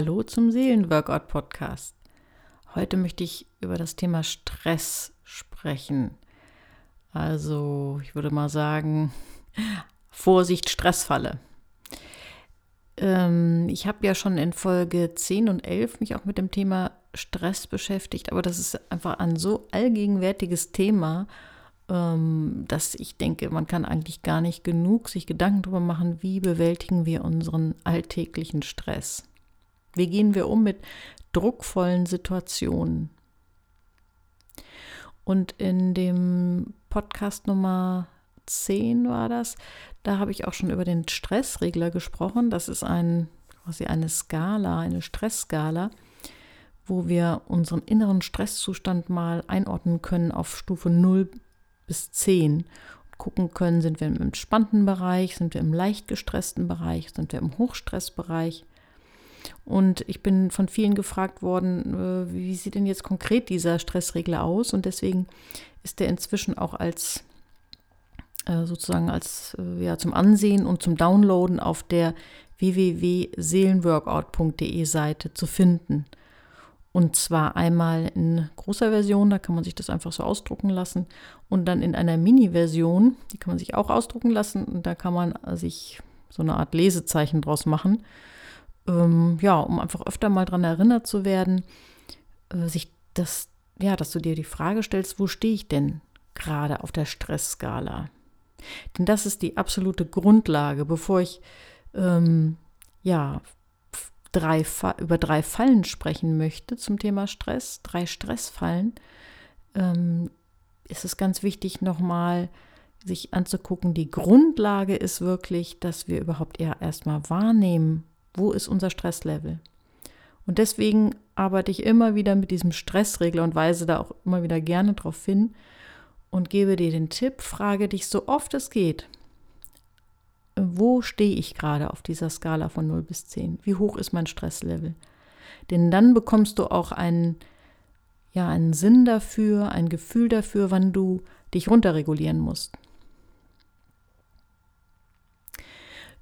Hallo zum Seelenworkout Podcast. Heute möchte ich über das Thema Stress sprechen. Also, ich würde mal sagen, Vorsicht, Stressfalle. Ähm, ich habe ja schon in Folge 10 und 11 mich auch mit dem Thema Stress beschäftigt, aber das ist einfach ein so allgegenwärtiges Thema, ähm, dass ich denke, man kann eigentlich gar nicht genug sich Gedanken darüber machen, wie bewältigen wir unseren alltäglichen Stress. Wie gehen wir um mit druckvollen Situationen? Und in dem Podcast Nummer 10 war das, da habe ich auch schon über den Stressregler gesprochen. Das ist ein, quasi eine Skala, eine Stressskala, wo wir unseren inneren Stresszustand mal einordnen können auf Stufe 0 bis 10 gucken können, sind wir im entspannten Bereich, sind wir im leicht gestressten Bereich, sind wir im Hochstressbereich. Und ich bin von vielen gefragt worden, äh, wie sieht denn jetzt konkret dieser Stressregler aus? Und deswegen ist der inzwischen auch als äh, sozusagen als äh, ja, zum Ansehen und zum Downloaden auf der www.seelenworkout.de Seite zu finden. Und zwar einmal in großer Version, da kann man sich das einfach so ausdrucken lassen. Und dann in einer Mini-Version, die kann man sich auch ausdrucken lassen. Und da kann man sich so eine Art Lesezeichen draus machen. Ähm, ja, um einfach öfter mal daran erinnert zu werden, äh, sich das, ja, dass du dir die Frage stellst, wo stehe ich denn gerade auf der Stressskala? Denn das ist die absolute Grundlage, bevor ich ähm, ja drei, über drei Fallen sprechen möchte zum Thema Stress, drei Stressfallen, ähm, ist es ganz wichtig, nochmal sich anzugucken. Die Grundlage ist wirklich, dass wir überhaupt eher erstmal wahrnehmen, wo ist unser Stresslevel. Und deswegen arbeite ich immer wieder mit diesem Stressregler und weise da auch immer wieder gerne darauf hin und gebe dir den Tipp, frage dich so oft es geht, wo stehe ich gerade auf dieser Skala von 0 bis 10? Wie hoch ist mein Stresslevel? Denn dann bekommst du auch einen, ja, einen Sinn dafür, ein Gefühl dafür, wann du dich runterregulieren musst.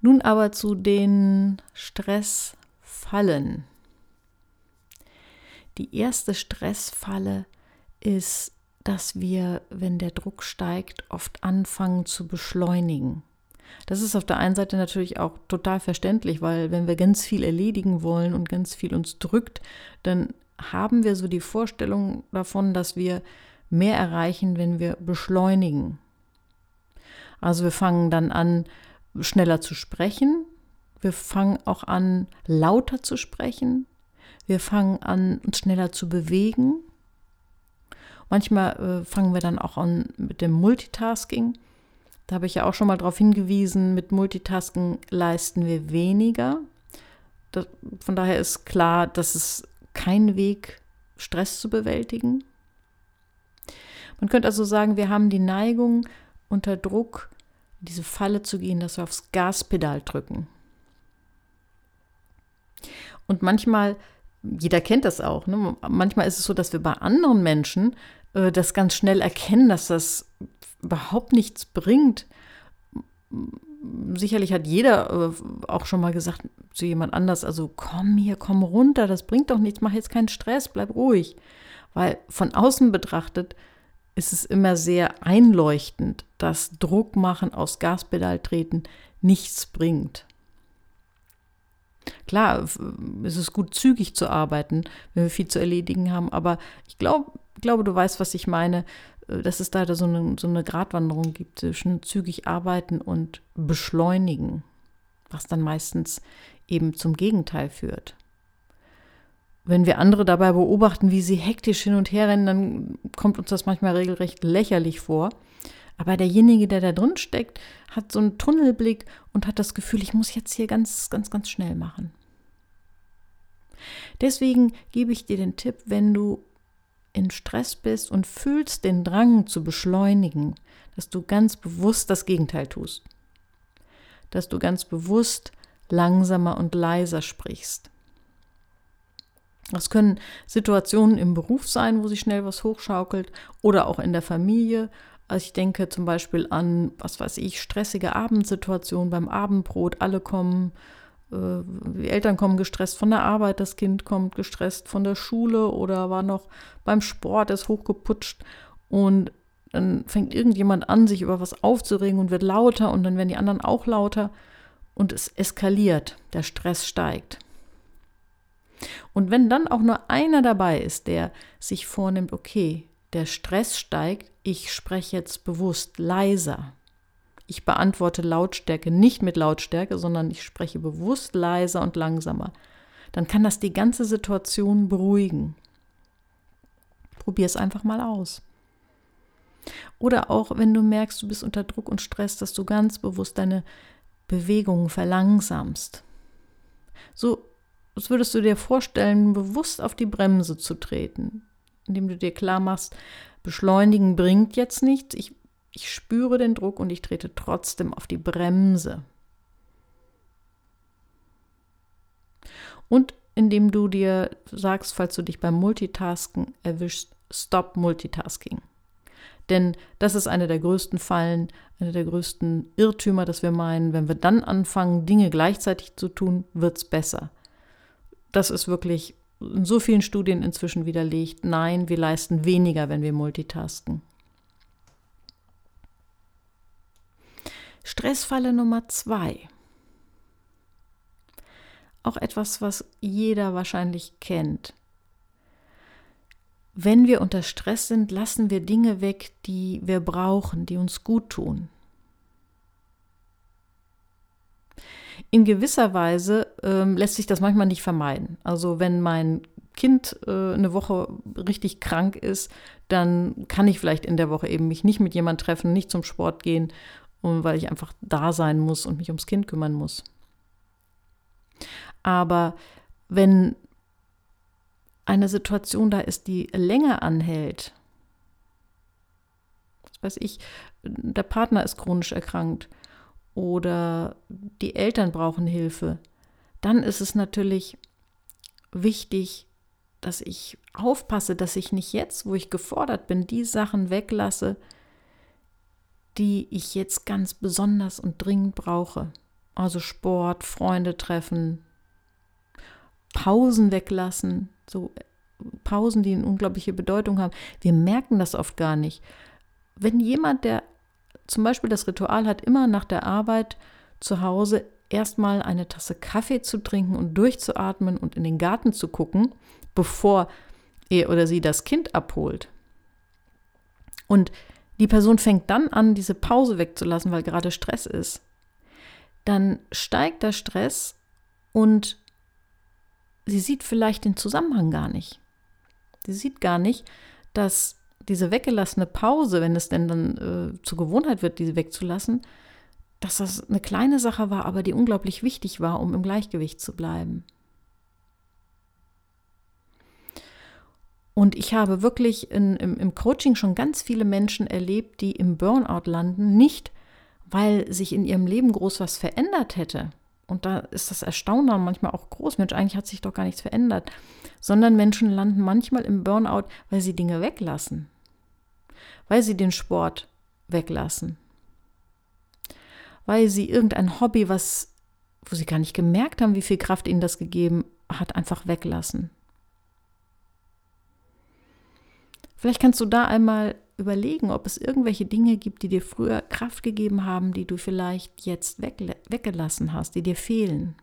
Nun aber zu den Stressfallen. Die erste Stressfalle ist, dass wir, wenn der Druck steigt, oft anfangen zu beschleunigen. Das ist auf der einen Seite natürlich auch total verständlich, weil wenn wir ganz viel erledigen wollen und ganz viel uns drückt, dann haben wir so die Vorstellung davon, dass wir mehr erreichen, wenn wir beschleunigen. Also wir fangen dann an, schneller zu sprechen. Wir fangen auch an, lauter zu sprechen. Wir fangen an, uns schneller zu bewegen. Manchmal äh, fangen wir dann auch an mit dem Multitasking. Da habe ich ja auch schon mal darauf hingewiesen, mit Multitasking leisten wir weniger. Das, von daher ist klar, dass es kein Weg, Stress zu bewältigen. Man könnte also sagen, wir haben die Neigung, unter Druck in diese Falle zu gehen, dass wir aufs Gaspedal drücken. Und manchmal, jeder kennt das auch, ne? manchmal ist es so, dass wir bei anderen Menschen äh, das ganz schnell erkennen, dass das überhaupt nichts bringt. Sicherlich hat jeder äh, auch schon mal gesagt zu jemand anders, also komm hier, komm runter, das bringt doch nichts, mach jetzt keinen Stress, bleib ruhig. Weil von außen betrachtet ist es immer sehr einleuchtend, dass Druck machen, aus Gaspedal treten nichts bringt. Klar, es ist gut, zügig zu arbeiten, wenn wir viel zu erledigen haben, aber ich glaube, glaube, du weißt, was ich meine. Äh, dass es da so eine, so eine Gratwanderung gibt zwischen zügig arbeiten und beschleunigen, was dann meistens eben zum Gegenteil führt. Wenn wir andere dabei beobachten, wie sie hektisch hin und her rennen, dann kommt uns das manchmal regelrecht lächerlich vor. Aber derjenige, der da drin steckt, hat so einen Tunnelblick und hat das Gefühl, ich muss jetzt hier ganz, ganz, ganz schnell machen. Deswegen gebe ich dir den Tipp, wenn du in Stress bist und fühlst den Drang zu beschleunigen, dass du ganz bewusst das Gegenteil tust. Dass du ganz bewusst langsamer und leiser sprichst. Das können Situationen im Beruf sein, wo sich schnell was hochschaukelt oder auch in der Familie. Also ich denke zum Beispiel an, was weiß ich, stressige Abendsituationen beim Abendbrot. Alle kommen äh, die Eltern kommen gestresst von der Arbeit, das Kind kommt gestresst von der Schule oder war noch beim Sport, ist hochgeputscht und dann fängt irgendjemand an, sich über was aufzuregen und wird lauter und dann werden die anderen auch lauter und es eskaliert, der Stress steigt. Und wenn dann auch nur einer dabei ist, der sich vornimmt, okay, der Stress steigt, ich spreche jetzt bewusst leiser. Ich beantworte Lautstärke nicht mit Lautstärke, sondern ich spreche bewusst leiser und langsamer. Dann kann das die ganze Situation beruhigen. Probier es einfach mal aus. Oder auch, wenn du merkst, du bist unter Druck und Stress, dass du ganz bewusst deine Bewegungen verlangsamst. So als würdest du dir vorstellen, bewusst auf die Bremse zu treten, indem du dir klar machst, beschleunigen bringt jetzt nichts, ich, ich spüre den Druck und ich trete trotzdem auf die Bremse. Und indem du dir sagst, falls du dich beim Multitasken erwischst, Stop Multitasking. Denn das ist eine der größten Fallen, eine der größten Irrtümer, dass wir meinen, wenn wir dann anfangen, Dinge gleichzeitig zu tun, wird es besser. Das ist wirklich in so vielen Studien inzwischen widerlegt. Nein, wir leisten weniger, wenn wir multitasken. Stressfalle Nummer zwei. Auch etwas, was jeder wahrscheinlich kennt. Wenn wir unter Stress sind, lassen wir Dinge weg, die wir brauchen, die uns gut tun. In gewisser Weise ähm, lässt sich das manchmal nicht vermeiden. Also wenn mein Kind äh, eine Woche richtig krank ist, dann kann ich vielleicht in der Woche eben mich nicht mit jemand treffen, nicht zum Sport gehen, weil ich einfach da sein muss und mich ums Kind kümmern muss. Aber wenn eine Situation da ist, die länger anhält, was weiß ich, der Partner ist chronisch erkrankt oder die Eltern brauchen Hilfe, dann ist es natürlich wichtig, dass ich aufpasse, dass ich nicht jetzt, wo ich gefordert bin, die Sachen weglasse, die ich jetzt ganz besonders und dringend brauche. Also Sport, Freunde treffen, Pausen weglassen, so Pausen, die eine unglaubliche Bedeutung haben. Wir merken das oft gar nicht. Wenn jemand, der zum Beispiel das Ritual hat, immer nach der Arbeit zu Hause erstmal eine Tasse Kaffee zu trinken und durchzuatmen und in den Garten zu gucken, bevor er oder sie das Kind abholt. Und die Person fängt dann an, diese Pause wegzulassen, weil gerade Stress ist. Dann steigt der Stress und sie sieht vielleicht den Zusammenhang gar nicht. Sie sieht gar nicht, dass diese weggelassene Pause, wenn es denn dann äh, zur Gewohnheit wird, diese wegzulassen, dass das eine kleine Sache war, aber die unglaublich wichtig war, um im Gleichgewicht zu bleiben. Und ich habe wirklich in, im, im Coaching schon ganz viele Menschen erlebt, die im Burnout landen, nicht weil sich in ihrem Leben groß was verändert hätte. Und da ist das Erstaunen manchmal auch groß. Mensch, eigentlich hat sich doch gar nichts verändert. Sondern Menschen landen manchmal im Burnout, weil sie Dinge weglassen weil sie den Sport weglassen, weil sie irgendein Hobby, was, wo sie gar nicht gemerkt haben, wie viel Kraft ihnen das gegeben hat, einfach weglassen. Vielleicht kannst du da einmal überlegen, ob es irgendwelche Dinge gibt, die dir früher Kraft gegeben haben, die du vielleicht jetzt weggelassen hast, die dir fehlen.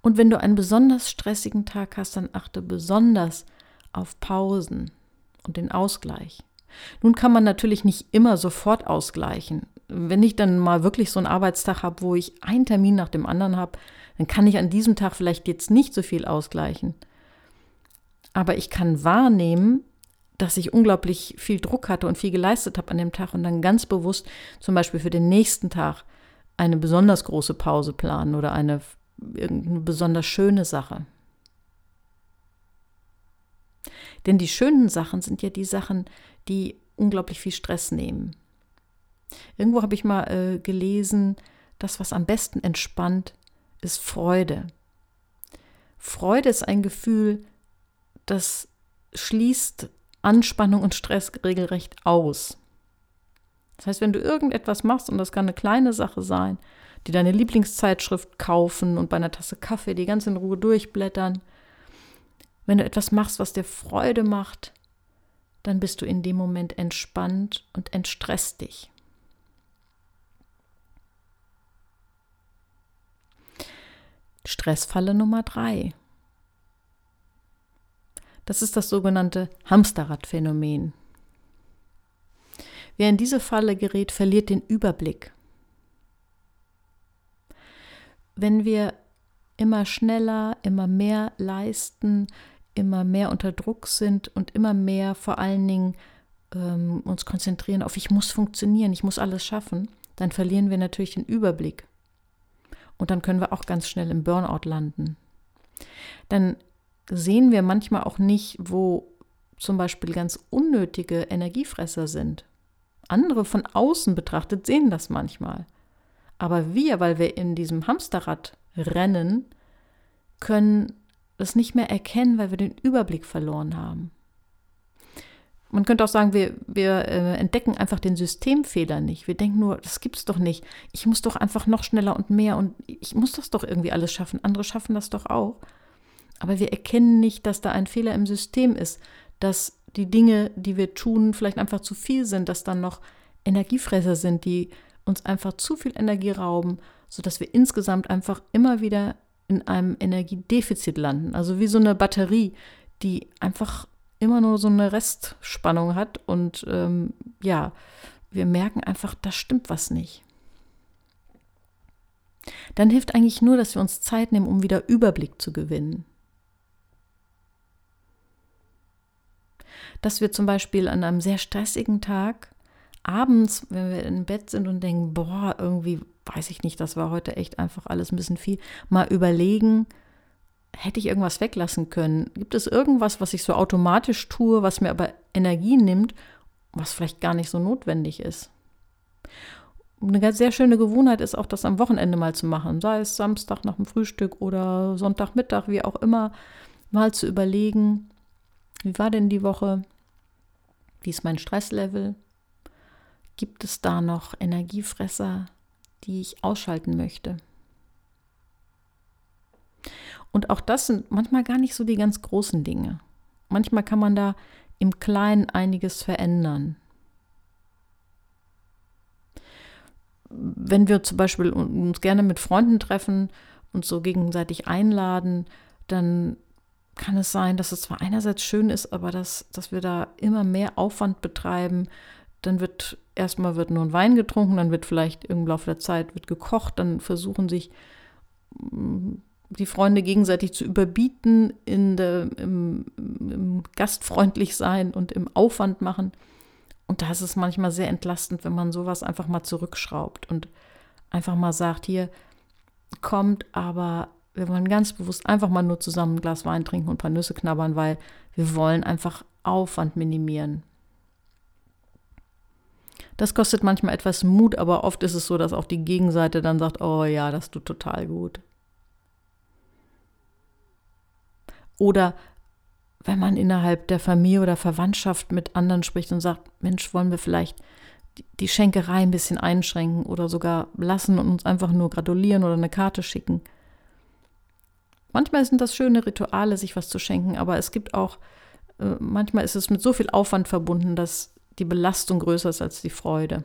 Und wenn du einen besonders stressigen Tag hast, dann achte besonders auf Pausen und den Ausgleich. Nun kann man natürlich nicht immer sofort ausgleichen. Wenn ich dann mal wirklich so einen Arbeitstag habe, wo ich einen Termin nach dem anderen habe, dann kann ich an diesem Tag vielleicht jetzt nicht so viel ausgleichen. Aber ich kann wahrnehmen, dass ich unglaublich viel Druck hatte und viel geleistet habe an dem Tag und dann ganz bewusst zum Beispiel für den nächsten Tag eine besonders große Pause planen oder eine irgendeine besonders schöne Sache. Denn die schönen Sachen sind ja die Sachen, die unglaublich viel Stress nehmen. Irgendwo habe ich mal äh, gelesen, das, was am besten entspannt, ist Freude. Freude ist ein Gefühl, das schließt Anspannung und Stress regelrecht aus. Das heißt, wenn du irgendetwas machst, und das kann eine kleine Sache sein, die deine Lieblingszeitschrift kaufen und bei einer Tasse Kaffee die ganz in Ruhe durchblättern. Wenn du etwas machst, was dir Freude macht, dann bist du in dem Moment entspannt und entstresst dich. Stressfalle Nummer drei. Das ist das sogenannte Hamsterradphänomen. Wer in diese Falle gerät, verliert den Überblick. Wenn wir immer schneller, immer mehr leisten, immer mehr unter Druck sind und immer mehr vor allen Dingen ähm, uns konzentrieren auf, ich muss funktionieren, ich muss alles schaffen, dann verlieren wir natürlich den Überblick. Und dann können wir auch ganz schnell im Burnout landen. Dann sehen wir manchmal auch nicht, wo zum Beispiel ganz unnötige Energiefresser sind. Andere von außen betrachtet sehen das manchmal. Aber wir, weil wir in diesem Hamsterrad rennen, können es nicht mehr erkennen, weil wir den Überblick verloren haben. Man könnte auch sagen, wir, wir äh, entdecken einfach den Systemfehler nicht. Wir denken nur, das gibt's doch nicht. Ich muss doch einfach noch schneller und mehr und ich muss das doch irgendwie alles schaffen. Andere schaffen das doch auch. Aber wir erkennen nicht, dass da ein Fehler im System ist, dass die Dinge, die wir tun, vielleicht einfach zu viel sind, dass dann noch Energiefresser sind, die uns einfach zu viel Energie rauben, sodass wir insgesamt einfach immer wieder in einem Energiedefizit landen. Also wie so eine Batterie, die einfach immer nur so eine Restspannung hat und ähm, ja, wir merken einfach, da stimmt was nicht. Dann hilft eigentlich nur, dass wir uns Zeit nehmen, um wieder Überblick zu gewinnen. dass wir zum Beispiel an einem sehr stressigen Tag abends, wenn wir im Bett sind und denken, boah, irgendwie weiß ich nicht, das war heute echt einfach alles ein bisschen viel, mal überlegen, hätte ich irgendwas weglassen können? Gibt es irgendwas, was ich so automatisch tue, was mir aber Energie nimmt, was vielleicht gar nicht so notwendig ist? eine ganz sehr schöne Gewohnheit ist auch, das am Wochenende mal zu machen, sei es Samstag nach dem Frühstück oder Sonntagmittag, wie auch immer, mal zu überlegen, wie war denn die Woche? Wie ist mein Stresslevel? Gibt es da noch Energiefresser, die ich ausschalten möchte? Und auch das sind manchmal gar nicht so die ganz großen Dinge. Manchmal kann man da im Kleinen einiges verändern. Wenn wir zum Beispiel uns gerne mit Freunden treffen und so gegenseitig einladen, dann kann es sein, dass es zwar einerseits schön ist, aber dass, dass wir da immer mehr Aufwand betreiben. Dann wird erstmal wird nur ein Wein getrunken, dann wird vielleicht im Laufe der Zeit wird gekocht, dann versuchen sich mm, die Freunde gegenseitig zu überbieten in der, im, im gastfreundlich sein und im Aufwand machen. Und da ist es manchmal sehr entlastend, wenn man sowas einfach mal zurückschraubt und einfach mal sagt, hier kommt aber wir wollen ganz bewusst einfach mal nur zusammen ein Glas Wein trinken und ein paar Nüsse knabbern, weil wir wollen einfach Aufwand minimieren. Das kostet manchmal etwas Mut, aber oft ist es so, dass auch die Gegenseite dann sagt, oh ja, das tut total gut. Oder wenn man innerhalb der Familie oder Verwandtschaft mit anderen spricht und sagt, Mensch, wollen wir vielleicht die Schenkerei ein bisschen einschränken oder sogar lassen und uns einfach nur gratulieren oder eine Karte schicken. Manchmal sind das schöne Rituale, sich was zu schenken, aber es gibt auch, äh, manchmal ist es mit so viel Aufwand verbunden, dass die Belastung größer ist als die Freude.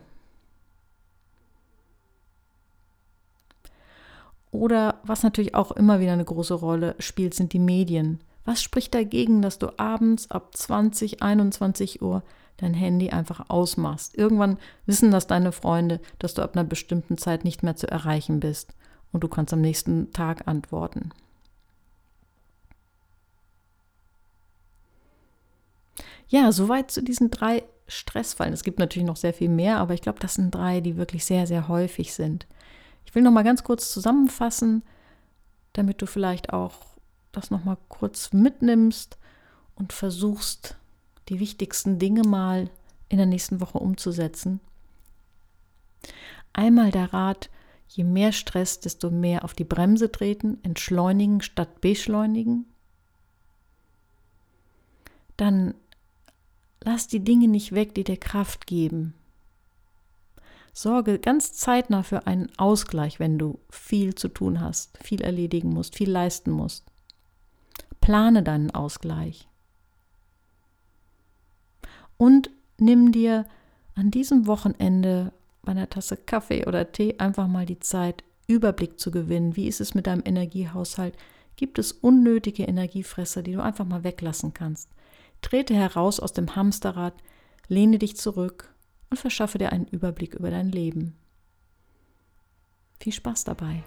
Oder was natürlich auch immer wieder eine große Rolle spielt, sind die Medien. Was spricht dagegen, dass du abends ab 20, 21 Uhr dein Handy einfach ausmachst? Irgendwann wissen das deine Freunde, dass du ab einer bestimmten Zeit nicht mehr zu erreichen bist und du kannst am nächsten Tag antworten. Ja, soweit zu diesen drei Stressfallen. Es gibt natürlich noch sehr viel mehr, aber ich glaube, das sind drei, die wirklich sehr, sehr häufig sind. Ich will noch mal ganz kurz zusammenfassen, damit du vielleicht auch das noch mal kurz mitnimmst und versuchst, die wichtigsten Dinge mal in der nächsten Woche umzusetzen. Einmal der Rat, je mehr Stress, desto mehr auf die Bremse treten, entschleunigen statt beschleunigen. Dann Lass die Dinge nicht weg, die dir Kraft geben, Sorge ganz zeitnah für einen Ausgleich, wenn du viel zu tun hast, viel erledigen musst, viel leisten musst. Plane deinen Ausgleich. Und nimm dir an diesem Wochenende bei einer Tasse Kaffee oder Tee einfach mal die Zeit, Überblick zu gewinnen. Wie ist es mit deinem Energiehaushalt? Gibt es unnötige Energiefresser, die du einfach mal weglassen kannst? Trete heraus aus dem Hamsterrad, lehne dich zurück und verschaffe dir einen Überblick über dein Leben. Viel Spaß dabei!